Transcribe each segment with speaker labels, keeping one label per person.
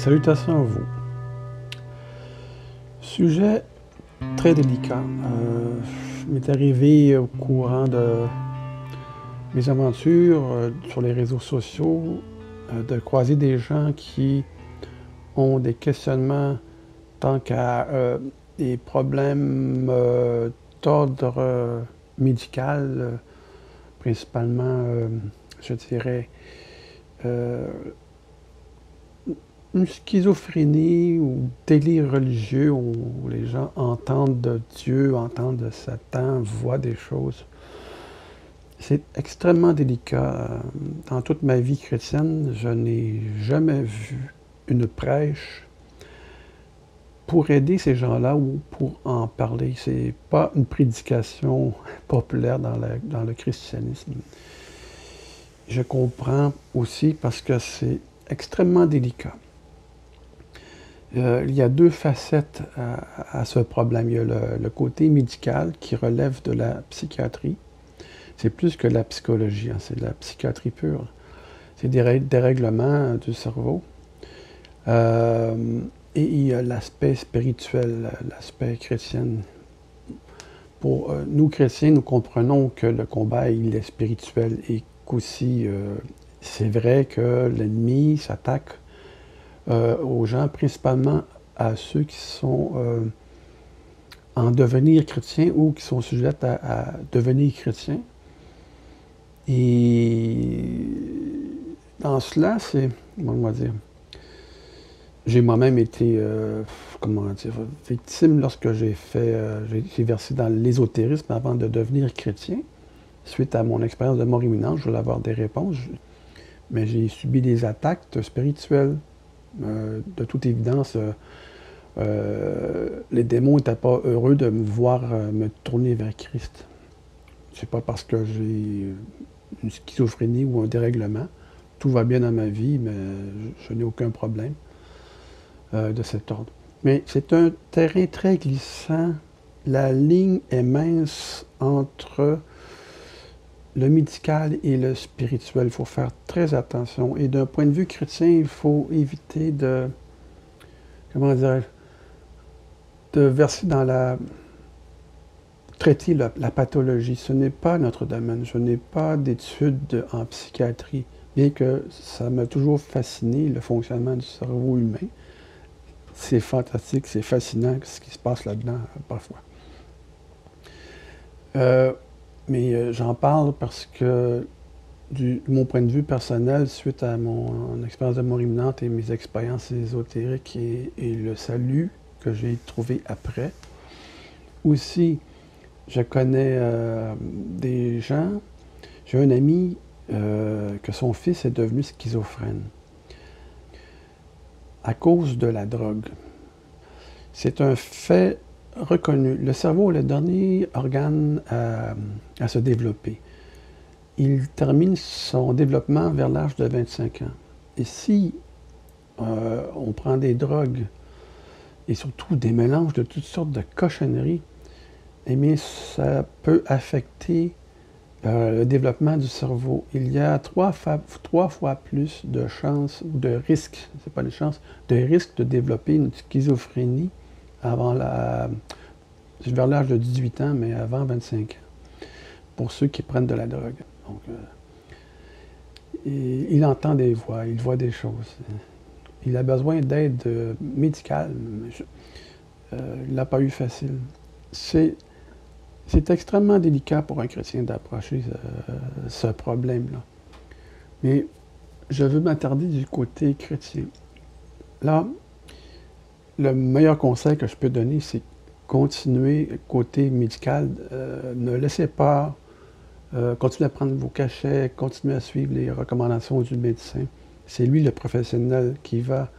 Speaker 1: Salutations à vous. Sujet très délicat. Euh, m'est arrivé au courant de mes aventures euh, sur les réseaux sociaux euh, de croiser des gens qui ont des questionnements tant qu'à euh, des problèmes d'ordre médical, principalement, je dirais, une schizophrénie ou délire religieux où les gens entendent de Dieu, entendent de Satan, voient des choses. C'est extrêmement délicat. Dans toute ma vie chrétienne, je n'ai jamais vu une prêche pour aider ces gens-là ou pour en parler. Ce n'est pas une prédication populaire dans, dans le christianisme. Je comprends aussi parce que c'est extrêmement délicat. Euh, il y a deux facettes à, ce problème. Il y a le, côté médical qui relève de la psychiatrie. C'est plus que la psychologie, hein, c'est de la psychiatrie pure. C'est des dérèglements du cerveau. Euh, et il y a l'aspect spirituel, l'aspect chrétien. Pour euh, nous chrétiens, nous comprenons que le combat il est spirituel et qu'aussi c'est vrai que l'ennemi s'attaque euh, aux gens, principalement à ceux qui sont euh, en devenir chrétiens ou qui sont sujets à, devenir chrétiens. Et dans cela, c'est, comment on dire, j'ai moi-même été, euh, comment dire, victime lorsque j'ai fait, j'ai versé dans l'ésotérisme avant de devenir chrétien. Suite à mon expérience de mort imminente, je voulais avoir des réponses, mais j'ai subi des attaques spirituelles. Euh, de toute évidence, euh, euh, les démons n'étaient pas heureux de me voir me tourner vers Christ. C'est pas parce que j'ai une schizophrénie ou un dérèglement. Tout va bien dans ma vie, mais je, n'ai aucun problème de cet ordre. Mais c'est un terrain très glissant. La ligne est mince entre le médical et le spirituel, il faut faire très attention. Et d'un point de vue chrétien, il faut éviter de, comment dire, de verser dans la, traiter la, pathologie. Ce n'est pas notre domaine. Je n'ai pas d'études en psychiatrie, bien que ça m'a toujours fasciné, le fonctionnement du cerveau humain. C'est fantastique, c'est fascinant ce qui se passe là-dedans parfois. Euh, mais euh, j'en parle parce que, du, mon point de vue personnel, suite à mon, expérience de mort imminente et mes expériences ésotériques et, le salut que j'ai trouvé après, aussi, je connais euh, des gens. J'ai un ami euh, que son fils est devenu schizophrène à cause de la drogue. C'est un fait reconnu. Le cerveau est le dernier organe à, se développer. Il termine son développement vers l'âge de 25 ans. Et si euh, on prend des drogues et surtout des mélanges de toutes sortes de cochonneries, eh bien, ça peut affecter euh, le développement du cerveau. Il y a trois, trois fois plus de chances ou de risques, c'est pas des chances, de risques de développer une schizophrénie avant la. vers l'âge de 18 ans, mais avant 25 ans, pour ceux qui prennent de la drogue. Donc, euh, il entend des voix, il voit des choses. Il a besoin d'aide euh, médicale. Euh, il n'a pas eu facile. C'est, c'est extrêmement délicat pour un chrétien d'approcher ce problème-là. Mais je veux m'attarder du côté chrétien. Là, le meilleur conseil que je peux donner, c'est continuer côté médical. Euh, ne laissez pas euh, continuer à prendre vos cachets, continuer à suivre les recommandations du médecin. C'est lui le professionnel qui va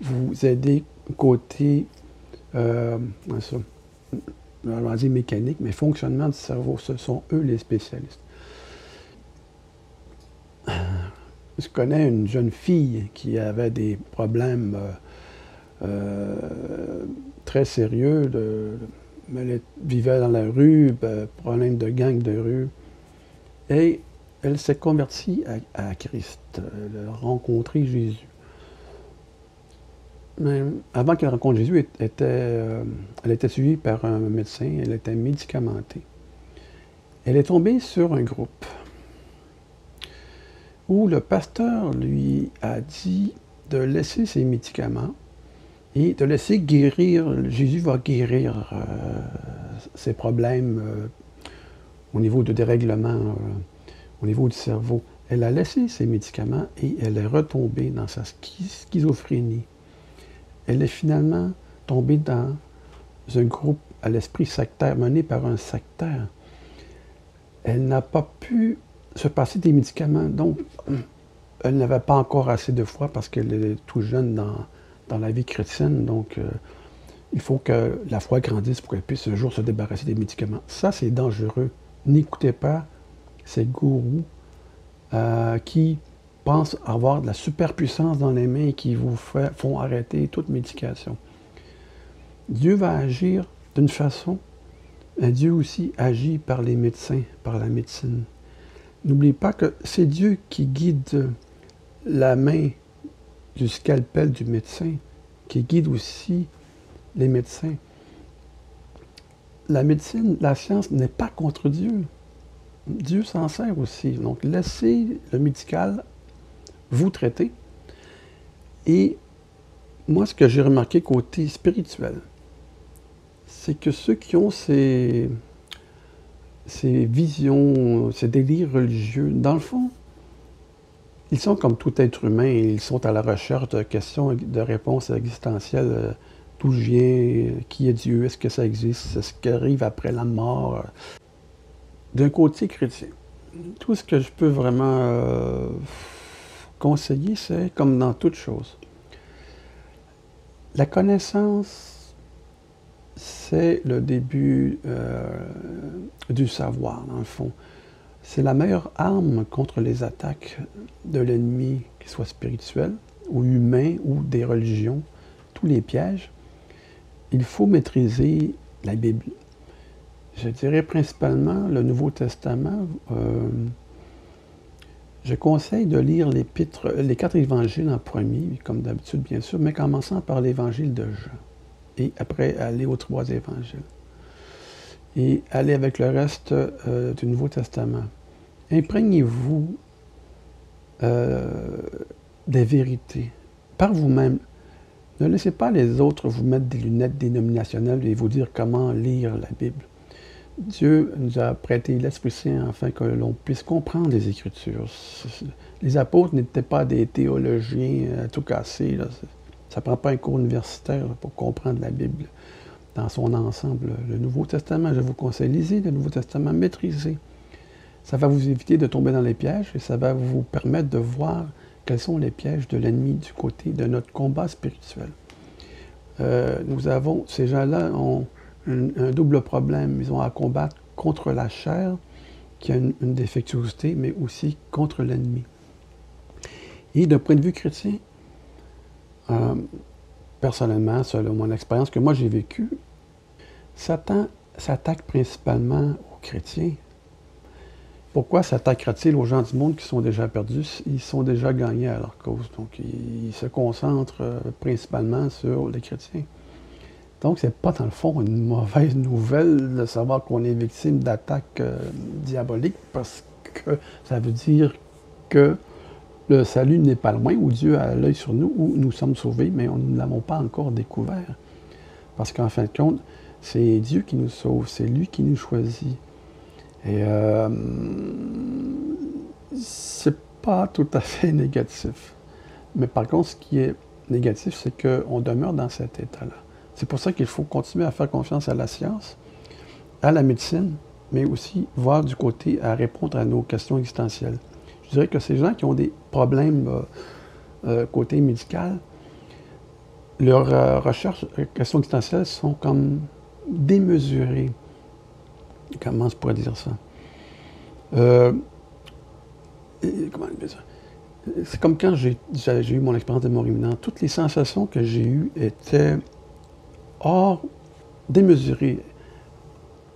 Speaker 1: vous aider côté euh, ça, dire mécanique, mais fonctionnement du cerveau. Ce sont eux les spécialistes. Je connais une jeune fille qui avait des problèmes euh, très sérieux. Elle vivait dans la rue, ben, problème de gang de rue. Et elle s'est convertie à, Christ. Elle a rencontré Jésus. Mais avant qu'elle rencontre Jésus, elle était, euh, elle était suivie par un médecin, elle était médicamentée. Elle est tombée sur un groupe où le pasteur lui a dit de laisser ses médicaments et de laisser guérir, Jésus va guérir euh, ses problèmes euh, au niveau de dérèglement, euh, au niveau du cerveau. Elle a laissé ses médicaments et elle est retombée dans sa schizophrénie. Elle est finalement tombée dans un groupe à l'esprit sectaire, mené par un sectaire. Elle n'a pas pu se passer des médicaments, donc elle n'avait pas encore assez de foi parce qu'elle est tout jeune dans, dans la vie chrétienne, donc euh, il faut que la foi grandisse pour qu'elle puisse un jour se débarrasser des médicaments. Ça, c'est dangereux. N'écoutez pas ces gourous euh, qui pensent avoir de la superpuissance dans les mains et qui vous font arrêter toute médication. Dieu va agir d'une façon, mais Dieu aussi agit par les médecins, par la médecine. N'oubliez pas que c'est Dieu qui guide la main du scalpel du médecin, qui guide aussi les médecins. La médecine, la science n'est pas contre Dieu. Dieu s'en sert aussi. Donc, laissez le médical vous traiter. Et moi, ce que j'ai remarqué côté spirituel, c'est que ceux qui ont ces, ces visions, ces délires religieux, dans le fond, ils sont comme tout être humain, ils sont à la recherche de questions, de réponses existentielles. Euh, d'où je viens, qui est Dieu, est-ce que ça existe, est-ce qui arrive après la mort? D'un côté chrétien, tout ce que je peux vraiment euh, conseiller, c'est comme dans toute chose. La connaissance, c'est le début euh, du savoir, dans le fond. C'est la meilleure arme contre les attaques de l'ennemi, qu'il soit spirituel ou humain ou des religions, tous les pièges. Il faut maîtriser la Bible. Je dirais principalement le Nouveau Testament. Euh, je conseille de lire les quatre évangiles en premier, comme d'habitude bien sûr, mais commençant par l'évangile de Jean. Et après aller aux trois évangiles. Et aller avec le reste euh, du Nouveau Testament imprégnez-vous euh, des vérités par vous-même. Ne laissez pas les autres vous mettre des lunettes dénominationnelles et vous dire comment lire la Bible. Dieu nous a prêté l'Esprit Saint afin que l'on puisse comprendre les Écritures. Les apôtres n'étaient pas des théologiens à tout casser. Ça ne prend pas un cours universitaire pour comprendre la Bible dans son ensemble. Le Nouveau Testament, je vous conseille, lisez le Nouveau Testament, maîtrisez. Ça va vous éviter de tomber dans les pièges et ça va vous permettre de voir quels sont les pièges de l'ennemi du côté de notre combat spirituel. Euh, nous avons, ces gens-là ont un, double problème. Ils ont à combattre contre la chair, qui a une, défectuosité, mais aussi contre l'ennemi. Et d'un point de vue chrétien, euh, personnellement, selon mon expérience que moi j'ai vécue, Satan s'attaque principalement aux chrétiens, pourquoi s'attaquera-t-il aux gens du monde qui sont déjà perdus? Ils sont déjà gagnés à leur cause. Donc, ils, se concentrent euh, principalement sur les chrétiens. Donc, c'est pas dans le fond une mauvaise nouvelle de savoir qu'on est victime d'attaques euh, diaboliques parce que ça veut dire que le salut n'est pas loin, ou Dieu a l'œil sur nous, où nous sommes sauvés, mais nous ne l'avons pas encore découvert. Parce qu'en fin de compte, c'est Dieu qui nous sauve, c'est lui qui nous choisit. Et euh, c'est pas tout à fait négatif. Mais par contre, ce qui est négatif, c'est qu'on demeure dans cet état-là. C'est pour ça qu'il faut continuer à faire confiance à la science, à la médecine, mais aussi voir du côté à répondre à nos questions existentielles. Je dirais que ces gens qui ont des problèmes euh, euh, côté médical, leurs recherches, questions existentielles sont comme démesurées comment je pourrais dire ça? Euh, comment dire ça? C'est comme quand j'ai eu mon expérience de mort imminente. Toutes les sensations que j'ai eues étaient hors, démesurées,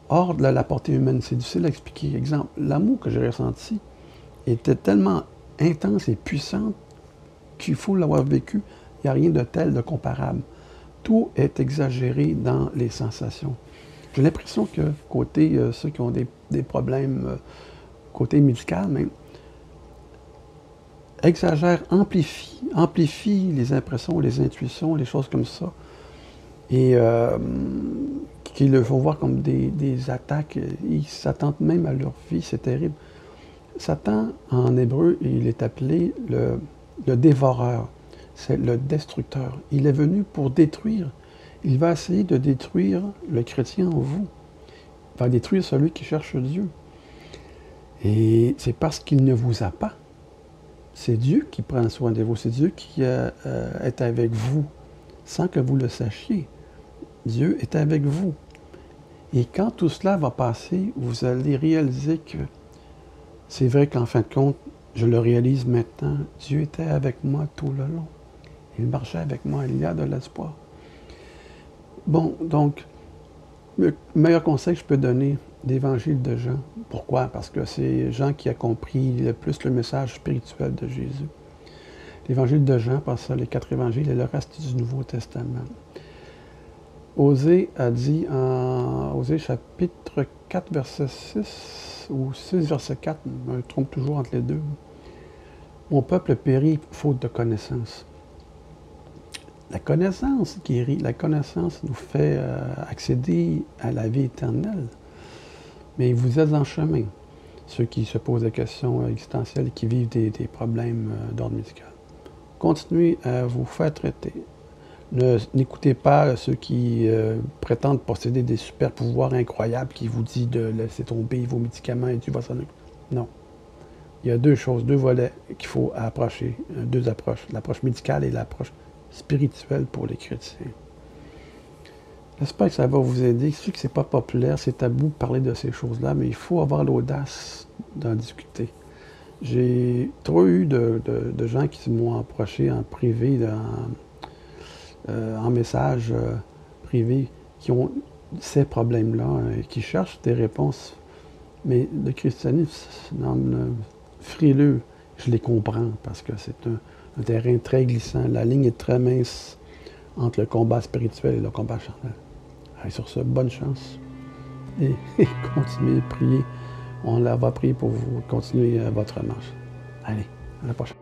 Speaker 1: hors de la, portée humaine. C'est difficile à expliquer. Exemple, l'amour que j'ai ressenti était tellement intense et puissant qu'il faut l'avoir vécu Il n'y a rien de tel, de comparable. Tout est exagéré dans les sensations. J'ai l'impression que côté euh, ceux qui ont des, problèmes euh, côté médical même, exagère, amplifie, amplifie les impressions, les intuitions, les choses comme ça. Et euh, qui le font voir comme des, attaques. Ils s'attendent même à leur vie, c'est terrible. Satan, en hébreu, il est appelé le, le dévoreur, c'est le destructeur. Il est venu pour détruire. Il va essayer de détruire le chrétien en vous. Il va détruire celui qui cherche Dieu. Et c'est parce qu'il ne vous a pas. C'est Dieu qui prend soin de vous. C'est Dieu qui euh, euh, est avec vous sans que vous le sachiez. Dieu est avec vous. Et quand tout cela va passer, vous allez réaliser que c'est vrai qu'en fin de compte, je le réalise maintenant, Dieu était avec moi tout le long. Il marchait avec moi, il y a de l'espoir. Bon, donc, le meilleur conseil que je peux donner, l'évangile de Jean. Pourquoi? Parce que c'est Jean qui a compris le plus le message spirituel de Jésus. L'évangile de Jean, par ça, les quatre évangiles et le reste du Nouveau Testament. Osée a dit en Osée chapitre 4, verset 6, ou 6, verset 4, je me trompe toujours entre les deux. Mon peuple périt faute de connaissance. La connaissance guérit, la connaissance nous fait euh, accéder à la vie éternelle. Mais vous êtes en chemin, ceux qui se posent des questions existentielles et qui vivent des, problèmes euh, d'ordre médical. Continuez à vous faire traiter. N'écoutez pas ceux qui euh, prétendent posséder des super pouvoirs incroyables qui vous disent de laisser tomber vos médicaments et tu vas s'en Non. Il y a deux choses, deux volets qu'il faut approcher, euh, deux approches, l'approche médicale et l'approche spirituelle pour les chrétiens. J'espère que ça va vous aider? Je sais que c'est pas populaire, c'est tabou de parler de ces choses-là, mais il faut avoir l'audace d'en discuter. J'ai trop eu de, gens qui m'ont approché en privé, euh, en message euh, privé, qui ont ces problèmes-là hein, qui cherchent des réponses. Mais le christianisme semble frileux. Je les comprends parce que c'est un, terrain très glissant. La ligne est très mince entre le combat spirituel et le combat charnel. Allez, sur ce, bonne chance et, continuez à prier. On va prier pour vous continuer euh, votre marche. Allez, à la prochaine.